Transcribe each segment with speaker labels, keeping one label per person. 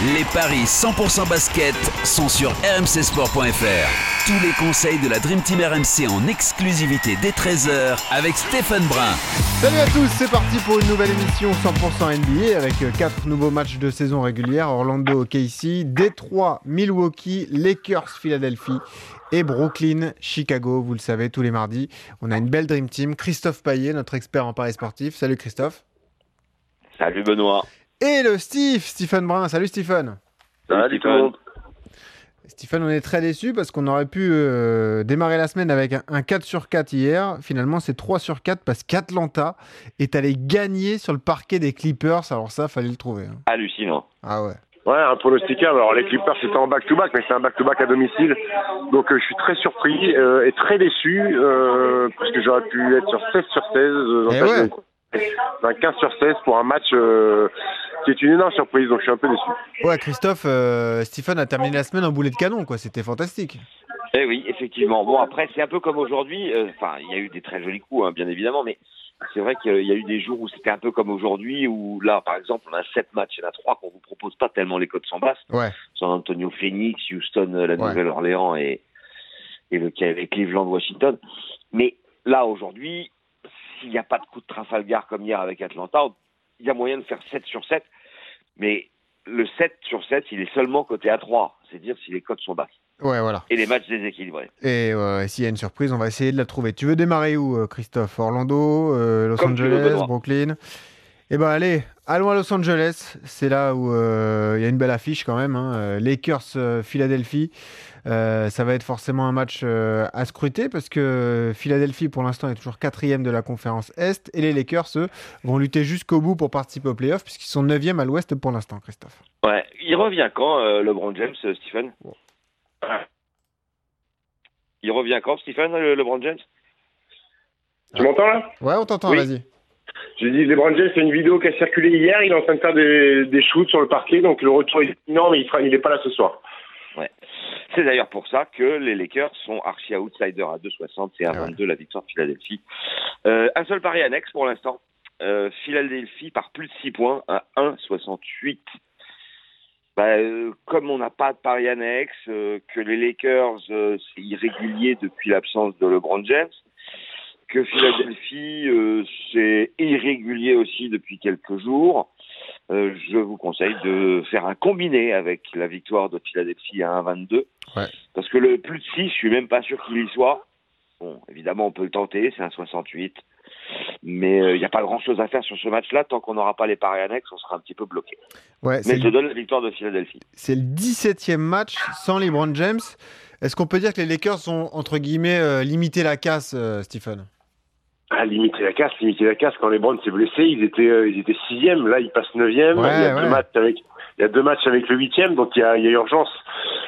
Speaker 1: Les paris 100% basket sont sur rmcsport.fr. Tous les conseils de la Dream Team RMC en exclusivité dès 13h avec Stephen Brun.
Speaker 2: Salut à tous, c'est parti pour une nouvelle émission 100% NBA avec 4 nouveaux matchs de saison régulière. Orlando, KC, Détroit, Milwaukee, Lakers, Philadelphie et Brooklyn, Chicago. Vous le savez, tous les mardis, on a une belle Dream Team. Christophe Paillet, notre expert en paris sportif. Salut Christophe.
Speaker 3: Salut Benoît.
Speaker 2: Et le Steve, Stephen Brun. Salut Stephen.
Speaker 3: Salut tout le monde.
Speaker 2: Stephen, on est très déçus parce qu'on aurait pu euh, démarrer la semaine avec un, 4 sur 4 hier. Finalement, c'est 3 sur 4 parce qu'Atlanta est allé gagner sur le parquet des Clippers. Alors ça, fallait le trouver. hein.
Speaker 3: Hallucinant.
Speaker 2: Ah ouais.
Speaker 4: Ouais, un pronosticable. Alors les Clippers c'était en back-to-back, mais c'est un back-to-back à domicile. Donc euh, je suis très surpris euh, et très déçu euh, parce que j'aurais pu être sur 16 sur 16. euh, dans
Speaker 2: Eh ouais.
Speaker 4: Vidéo. Un 15 sur 16 pour un match euh, qui est une énorme surprise. Donc je suis un peu déçu.
Speaker 2: Ouais, Christophe, euh, Stephen a terminé la semaine en boulet de canon, quoi. C'était fantastique.
Speaker 3: Eh oui, effectivement. Bon, après, c'est un peu comme aujourd'hui. euh, Enfin, il y a eu des très jolis coups, hein, bien évidemment, mais c'est vrai qu'il y a eu des jours où c'était un peu comme aujourd'hui, où là, par exemple, on a sept matchs, il y en a trois qu'on vous propose pas tellement les codes sont basses.
Speaker 2: Ouais.
Speaker 3: San Antonio, Phoenix, Houston, euh, la
Speaker 2: Ouais.
Speaker 3: Nouvelle-Orléans et, et le et Cleveland, Washington. Mais là, aujourd'hui, s'il n'y a pas de coup de Trafalgar comme hier avec Atlanta, il y a moyen de faire 7 sur 7. Mais le 7 sur 7, il est seulement coté à 3. C'est dire si les codes sont basses.
Speaker 2: Ouais, voilà.
Speaker 3: Et les matchs déséquilibrés.
Speaker 2: Et euh, s'il y a une surprise, on va essayer de la trouver. Tu veux démarrer où, euh, Christophe? Orlando, euh, Los
Speaker 3: Comme
Speaker 2: Angeles. Brooklyn? Eh ben allez, allons à Los Angeles. C'est là où euh, il y a une belle affiche quand même. hein. Euh, Lakers, euh, Philadelphie. Euh, ça va être forcément un match euh, à scruter parce que Philadelphie, pour l'instant, est toujours quatrième de la conférence Est. Et les Lakers, eux, vont lutter jusqu'au bout pour participer aux playoffs puisqu'ils sont neuvième à l'Ouest pour l'instant, Christophe.
Speaker 3: Ouais. Il revient quand, euh, LeBron James, Stephen?
Speaker 2: Bon.
Speaker 3: Il revient quand, Stephen, le- LeBron James?
Speaker 4: Tu m'entends là?
Speaker 2: Ouais, on t'entend,
Speaker 4: Oui.
Speaker 2: vas-y.
Speaker 4: J'ai dit LeBron James, c'est une vidéo qui a circulé hier. Il est en train de faire des, des shoots sur le parquet. Donc le retour est énorme. mais il sera, il est pas là ce soir.
Speaker 3: C'est d'ailleurs pour ça que les Lakers sont archi outsiders à 2,60 et à
Speaker 2: ouais.
Speaker 3: 22 la victoire de Philadelphie. Euh, un seul pari annexe pour l'instant. Euh, Philadelphie par plus de 6 points à 1,68. Bah, euh, comme on n'a pas de pari annexe, euh, que les Lakers, euh, c'est irrégulier depuis l'absence de LeBron James, que Philadelphie, euh, depuis quelques jours, euh, je vous conseille de faire un combiné avec la victoire de Philadelphie à 1,22.
Speaker 2: Ouais.
Speaker 3: Parce que le plus de 6, je suis même pas sûr qu'il y soit. Bon, évidemment, on peut le tenter, c'est un 68. Mais euh, il n'y a pas grand-chose à faire sur ce match-là. Tant qu'on n'aura pas les paris annexes, on sera un petit peu bloqué.
Speaker 2: Ouais,
Speaker 3: Mais je donne la victoire de Philadelphie.
Speaker 2: C'est le 17e match sans LeBron James. Est-ce qu'on peut dire que les Lakers ont, entre guillemets, euh, limité la casse, euh, Stephen?
Speaker 4: Ah, limiter la casse, limiter la casse. Quand LeBron s'est blessé, ils étaient, euh, ils étaient sixième. Là, ils passent neuvième.
Speaker 2: Ouais,
Speaker 4: il y a
Speaker 2: ouais.
Speaker 4: deux matchs avec, il y a deux matchs avec le huitième. Donc il y a, il y a urgence.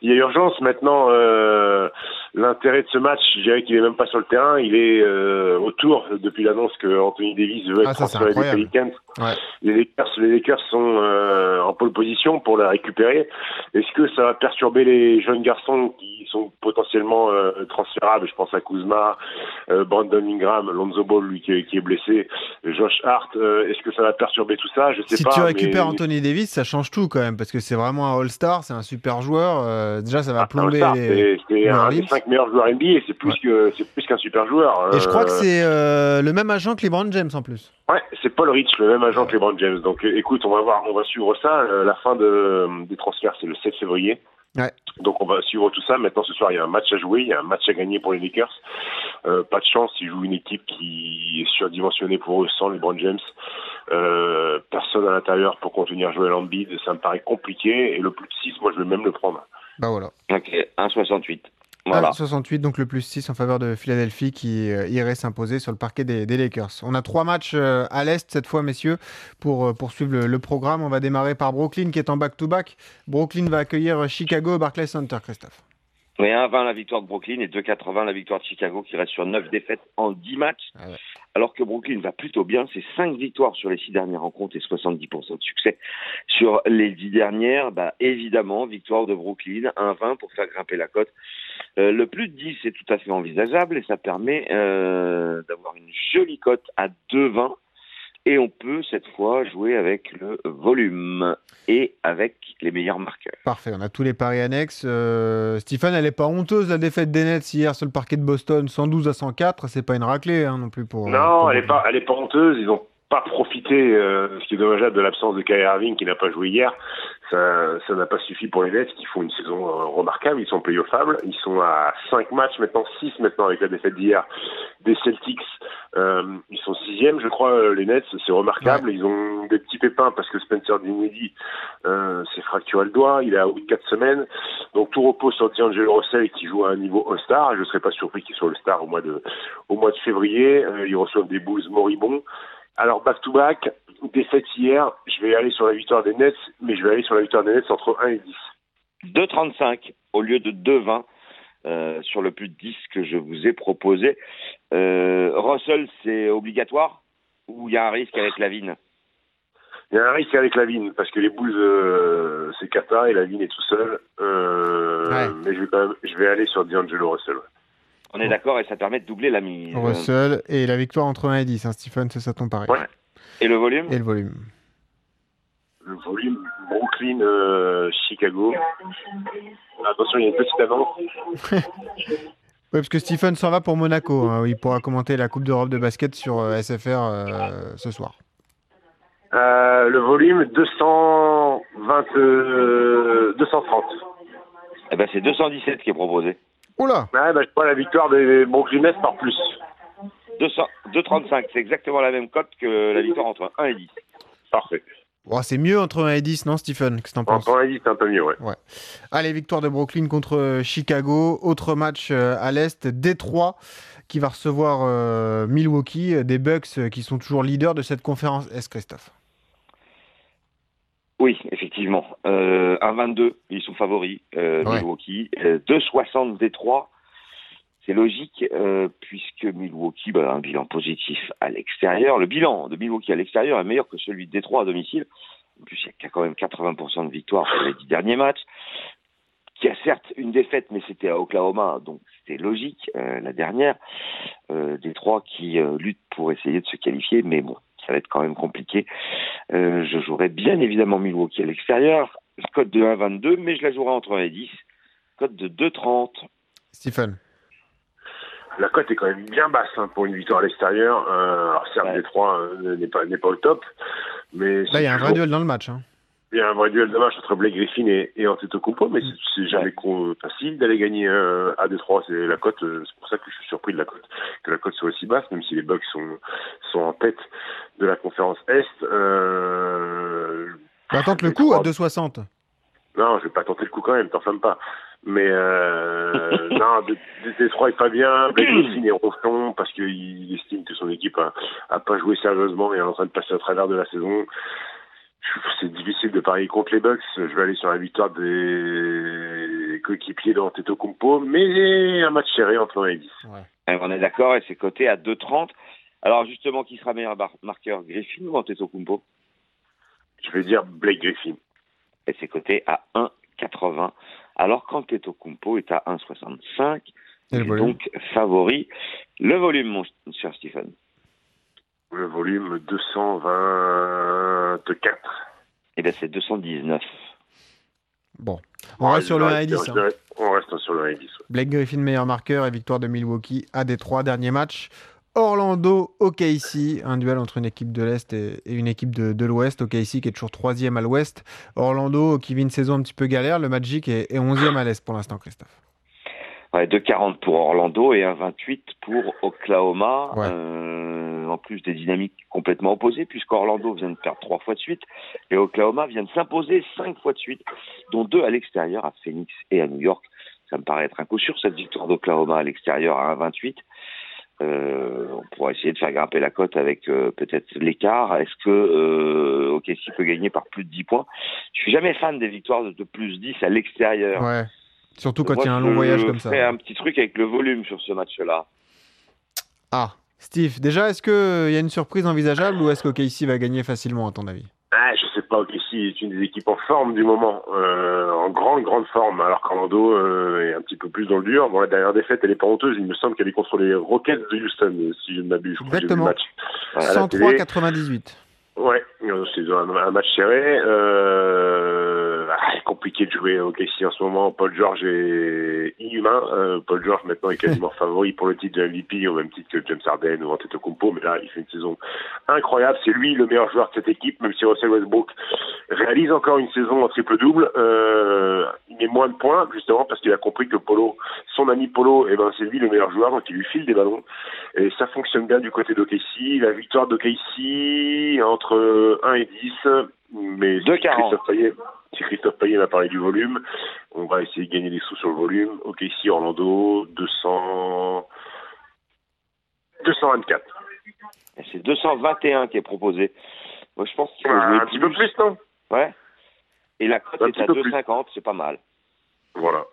Speaker 4: Il y a urgence. Maintenant, euh, l'intérêt de ce match, je dirais qu'il est même pas sur le terrain. Il est euh, autour depuis l'annonce que Anthony Davis veut être
Speaker 2: Ah, ça, c'est
Speaker 4: transféré des. Pelicans.
Speaker 2: Ouais.
Speaker 4: Les Lakers, les Lakers sont euh, en pole position pour la récupérer. Est-ce que ça va perturber les jeunes garçons qui sont potentiellement euh, transférables? Je pense à Kuzma, euh, Brandon Ingram, Lonzo Ball, lui qui est, qui est blessé, Josh Hart. Est-ce que ça va perturber tout ça? Je sais
Speaker 2: Si
Speaker 4: pas.
Speaker 2: tu
Speaker 4: mais-
Speaker 2: récupères Anthony Davis, ça change tout quand même, parce que c'est vraiment un All-Star, c'est un super joueur. déjà, ça va
Speaker 4: Ah,
Speaker 2: plomber les.
Speaker 4: c'est un des cinq meilleurs joueurs NBA. C'est plus
Speaker 2: Ouais.
Speaker 4: que c'est plus qu'un super joueur.
Speaker 2: Et je crois que c'est le même agent que LeBron James en plus.
Speaker 4: Ouais, c'est Paul Rich, le même agent que LeBron James. Donc euh, écoute, on va voir, on va suivre ça. Euh, la fin de, des transferts, c'est le 7 février.
Speaker 2: Ouais.
Speaker 4: Donc on va suivre tout ça. Maintenant ce soir, il y a un match à jouer, il y a un match à gagner pour les Lakers. Euh, pas de chance, ils jouent une équipe qui est surdimensionnée pour eux sans LeBron James. Euh, personne à l'intérieur pour contenir Joel Embiid, ça me paraît compliqué. Et le plus de 6, moi je vais même le prendre.
Speaker 2: Bah voilà.
Speaker 3: Ok, 1,68. Voilà.
Speaker 2: Ah, 68, donc le plus 6 en faveur de Philadelphie qui euh, irait s'imposer sur le parquet des, des Lakers. On a trois matchs euh, à l'Est cette fois, messieurs, pour euh, poursuivre le, le programme. On va démarrer par Brooklyn qui est en back-to-back. Brooklyn va accueillir Chicago au Barclays Center, Christophe.
Speaker 3: Et 1,20 la victoire de Brooklyn et 2,80 la victoire de Chicago qui reste sur 9 défaites en 10 matchs.
Speaker 2: Ah ouais.
Speaker 3: Alors que Brooklyn va plutôt bien, c'est 5 victoires sur les 6 dernières rencontres et 70% de succès sur les 10 dernières. Bah, évidemment, victoire de Brooklyn, 1,20 pour faire grimper la cote Euh, le plus de 10 est tout à fait envisageable et ça permet euh, d'avoir une jolie cote à 2,20 et on peut cette fois jouer avec le volume et avec les meilleurs marqueurs.
Speaker 2: Parfait, on a tous les paris annexes. Euh, Stéphane, elle n'est pas honteuse la défaite des Nets hier sur le parquet de Boston, 112 à 104. C'est pas une raclée hein, non plus pour.
Speaker 4: Non,
Speaker 2: pour-
Speaker 4: elle est pas, elle est pas honteuse. Ils ont pas profité, euh, ce qui est dommageable, de l'absence de Kyrie Irving qui n'a pas joué hier. Ça, ça n'a pas suffi pour les Nets qui font une saison euh, remarquable. Ils sont playoffables. Ils sont à 5 matchs maintenant, 6 maintenant avec la défaite d'hier des Celtics. Euh, ils sont sixième, je crois, euh, les Nets. C'est remarquable. Ils ont des petits pépins parce que Spencer Dinwiddie euh, s'est fracturé le doigt. Il est à 4 semaines. Donc tout repose sur D'Angelo Russell qui joue à un niveau All-Star. Je ne serais pas surpris qu'il soit All-Star au mois de au mois de février. Euh, ils reçoivent des Bulls moribonds. Alors back to back, défaite hier. Je vais aller sur la victoire des Nets, mais je vais aller sur la victoire des Nets entre 1 et 10.
Speaker 3: 2,35 au lieu de 2,20 euh, sur le plus de 10 que je vous ai proposé. Euh, Russell, c'est obligatoire ou il y a un risque avec Lavine?
Speaker 4: Il y a un risque avec Lavine parce que les Bulls euh, c'est Kata et Lavine est tout seul. Euh,
Speaker 2: Ouais.
Speaker 4: Mais je vais quand même, je vais aller sur D'Angelo Russell.
Speaker 3: On est d'accord et ça permet de doubler la mise.
Speaker 2: Russell et la victoire entre 1 et 10. Hein, Stephen, c'est ça ton pari.
Speaker 4: Ouais.
Speaker 3: Et le volume?
Speaker 2: Et le volume.
Speaker 4: Le volume Brooklyn, euh, Chicago. Attention, il y a une petite annonce.
Speaker 2: Oui, parce que Stephen s'en va pour Monaco. hein, où il pourra commenter la Coupe d'Europe de basket sur euh, SFR euh, ce soir.
Speaker 4: Euh, le volume 220, euh, 230.
Speaker 3: Eh ben, c'est 217 qui est proposé.
Speaker 2: Oula
Speaker 4: Ouais, bah, je prends la victoire des Brooklyn Nets par plus.
Speaker 3: 200 2,35, c'est exactement la même cote que la victoire entre 1 et 10.
Speaker 4: Parfait.
Speaker 2: Oh, C'est mieux entre 1 et 10, non, Stephen? Qu'est-ce que t'en penses?
Speaker 4: Entre 1 et 10, c'est un peu mieux, ouais.
Speaker 2: Allez, victoire de Brooklyn contre euh, Chicago. Autre match euh, à l'Est, Détroit qui va recevoir euh, Milwaukee, euh, des Bucks qui sont toujours leaders de cette conférence Est, Christophe?
Speaker 3: Oui, effectivement. Euh, 1,22, ils sont favoris, euh,
Speaker 2: Ouais.
Speaker 3: Milwaukee. Euh, 2,60 Détroit, c'est logique, euh, puisque Milwaukee bah, a un bilan positif à l'extérieur. Le bilan de Milwaukee à l'extérieur est meilleur que celui de Détroit à domicile. En plus, il y a quand même 80% de victoires sur les dix derniers matchs. Qui a certes une défaite, mais c'était à Oklahoma, donc c'était logique. euh, la dernière, Détroit qui lutte pour essayer de se qualifier, mais bon, ça va être quand même compliqué. Euh, je jouerai bien évidemment Milwaukee à l'extérieur, code de 1,22, mais je la jouerai entre 1 et 10, code de 2,30.
Speaker 2: Stephen.
Speaker 4: La cote est quand même bien basse hein, pour une victoire à l'extérieur. Euh, alors certes,
Speaker 3: Ouais.
Speaker 4: Détroit euh, n'est pas n'est pas au top, mais
Speaker 2: Là, il y a un vrai duel dans le match. hein.
Speaker 4: Il y a un vrai duel de match entre Blake Griffin et, et Antetokounmpo, mais c'est- c'est jamais con- facile d'aller gagner euh, à Détroit. C'est la cote, euh, c'est pour ça que je suis surpris de la cote, que la cote soit aussi basse, même si les Bucks sont sont en tête de la conférence Est. Euh,
Speaker 2: Bah, tente le coup à
Speaker 4: Détroit-
Speaker 2: 2,60.
Speaker 4: Non, je vais pas tenter le coup quand même, t'enflamme pas. Mais euh, non, Dé- Dé- Détroit est pas bien. Blake Griffin est ronchon parce qu'il estime que son équipe a, a pas joué sérieusement et est en train de passer au travers de la saison. Je- C'est difficile de parier contre les Bucks. Je vais aller sur la victoire des coéquipiers d'Antetokounmpo, mais un match serré entre 1 et 10.
Speaker 3: Euh, On est d'accord, et c'est coté à 2,30. Alors justement, qui sera meilleur marqueur, Griffin ou Antetokounmpo?
Speaker 4: Je vais dire Blake Griffin.
Speaker 3: Et c'est coté à 1,80, alors qu'Antetokounmpo est à 1,65.
Speaker 2: Et
Speaker 3: Il
Speaker 2: le
Speaker 3: est
Speaker 2: volume?
Speaker 3: donc favori. Le volume, mon cher Stephen.
Speaker 4: Le volume 224.
Speaker 3: Eh bien, c'est 219.
Speaker 2: Bon. On reste sur le 1 et 10. hein.
Speaker 4: On reste sur le 1 et 10. ouais.
Speaker 2: Blake Griffin, meilleur marqueur et victoire de Milwaukee à Détroit. Dernier match. Orlando OKC, un duel entre une équipe de l'Est et, une équipe de, de l'Ouest. OKC qui est toujours troisième à l'Ouest. Orlando qui vit une saison un petit peu galère. Le Magic est, est 11e à l'Est pour l'instant, Christophe.
Speaker 3: Ouais, 2,40 pour Orlando et 1,28 pour Oklahoma.
Speaker 2: Ouais.
Speaker 3: Euh, en plus des dynamiques complètement opposées, puisqu'Orlando vient de perdre trois fois de suite et Oklahoma vient de s'imposer cinq fois de suite, dont deux à l'extérieur, à Phoenix et à New York. Ça me paraît être un coup sûr, cette victoire d'Oklahoma à l'extérieur à 1,28. Euh, on pourra essayer de faire grimper la cote avec euh, peut-être l'écart. Est-ce que euh, OKC peut gagner par plus de 10 points? Je suis jamais fan des victoires de, de plus 10 à l'extérieur.
Speaker 2: Ouais. Surtout quand il y a un long voyage
Speaker 3: je
Speaker 2: comme ça.
Speaker 3: ferais un petit truc avec le volume sur ce match-là.
Speaker 2: Ah, Steve, déjà, est-ce qu'il y a une surprise envisageable ou est-ce qu'OKC va gagner facilement, à ton avis?
Speaker 4: Ah, je sais pas, ok, si est une des équipes en forme du moment, euh, en grande, grande forme, alors qu'Orlando euh, est un petit peu plus dans le dur. Bon, la dernière défaite, elle est pas honteuse, il me semble qu'elle est contre les Rockets de Houston, euh, si je ne m'abuse. Je
Speaker 2: Exactement.
Speaker 4: match. à la télé.
Speaker 2: 103-98.
Speaker 4: Ouais, euh, c'est un, un match serré. Euh, compliqué de jouer au KC en ce moment. Paul George est inhumain. Euh, Paul George maintenant est quasiment favori pour le titre de MVP au même titre que James Harden ou Antetokounmpo. Mais là, il fait une saison incroyable. C'est lui le meilleur joueur de cette équipe, même si Russell Westbrook réalise encore une saison en triple-double. Euh, il met moins de points justement parce qu'il a compris que Polo, son ami Polo, eh ben c'est lui le meilleur joueur, donc il lui file des ballons. Et ça fonctionne bien du côté d'OKC. La victoire d'OKC entre 1 et 10. Mais si
Speaker 3: 2,40.
Speaker 4: Christophe Payet, si Christophe Payet m'a parlé du volume, on va essayer de gagner des sous sur le volume. OKC Orlando, 200... 224.
Speaker 3: Et C'est 221 qui est proposé. Moi, je pense qu'il faut jouer
Speaker 4: un petit peu plus, non?
Speaker 3: Ouais. Et la cote est à
Speaker 4: peu plus.
Speaker 3: 2,50, c'est pas mal.
Speaker 4: Voilà.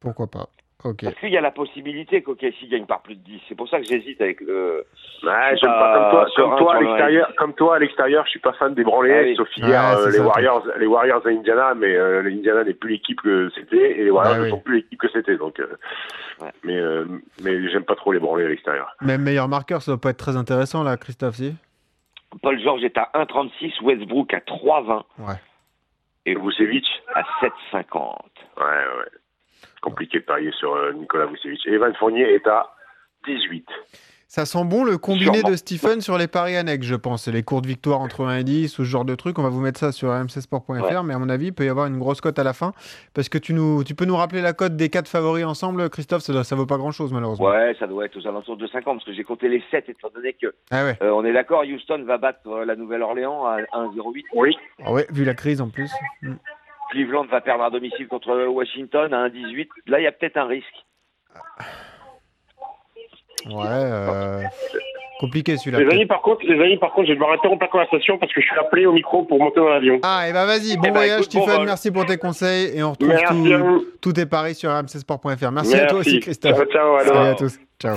Speaker 2: Pourquoi pas Ok.
Speaker 3: Parce qu'il y a la possibilité qu'OKC gagne par plus de 10. C'est pour ça que j'hésite avec le.
Speaker 4: Ouais, j'aime pas comme toi, comme toi à l'extérieur, comme toi à l'extérieur, je suis pas fan des branlés,
Speaker 3: Ah oui.
Speaker 4: sauf hier
Speaker 2: c'est
Speaker 4: euh, les Warriors, les Warriors à Indiana, mais euh, l'Indiana n'est plus l'équipe que c'était et les Warriors
Speaker 2: Ah
Speaker 4: ne sont plus l'équipe que c'était, donc. euh,
Speaker 3: Ouais.
Speaker 4: Mais euh, mais j'aime pas trop les branlés à l'extérieur.
Speaker 2: Même meilleur marqueur, ça doit pas être très intéressant là, Christophe, si?
Speaker 3: Paul George est à 1,36, Westbrook à 3,20
Speaker 2: Ouais.
Speaker 3: et
Speaker 4: Vucevic,
Speaker 3: à 7,50.
Speaker 4: ouais ouais, compliqué de parier sur euh, Nicolas Vucevic. Evan Fournier est à 18.
Speaker 2: Ça sent bon le combiné
Speaker 3: Sûrement.
Speaker 2: de Stephen sur les paris annexes, je pense. Les courtes victoires entre 1 et 10 ou ce genre de truc. On va vous mettre ça sur rmcsport.fr,
Speaker 3: Ouais.
Speaker 2: mais à mon avis, il peut y avoir une grosse cote à la fin. Parce que tu, nous, tu peux nous rappeler la cote des quatre favoris ensemble, Christophe? Ça, ça vaut pas grand chose, malheureusement.
Speaker 3: Ouais, ça doit être aux alentours de 50 parce que j'ai compté les 7 étant donné que
Speaker 2: Ah ouais.
Speaker 3: euh, on est d'accord, Houston va battre euh, la Nouvelle-Orléans à 1,08.
Speaker 4: Oui.
Speaker 2: Ah ouais, vu la crise en plus. Mm.
Speaker 3: Cleveland va perdre à domicile contre Washington à 1,18. Là, il y a peut-être un risque.
Speaker 2: Ouais, euh, compliqué
Speaker 4: Les
Speaker 2: celui-là.
Speaker 4: amis, par contre, les amis, par contre, je vais devoir interrompre la conversation parce que je suis appelé au micro pour monter dans l'avion.
Speaker 2: Ah, et bah vas-y, bon
Speaker 3: ben,
Speaker 2: voyage, Stephen.
Speaker 3: vol.
Speaker 2: merci pour tes conseils. Et on retrouve
Speaker 4: Merci
Speaker 2: tout- tous tes paris sur rmcsport.fr. Merci, à toi aussi, Christophe.
Speaker 4: Ciao, ciao, à
Speaker 2: Salut à tous. Ciao.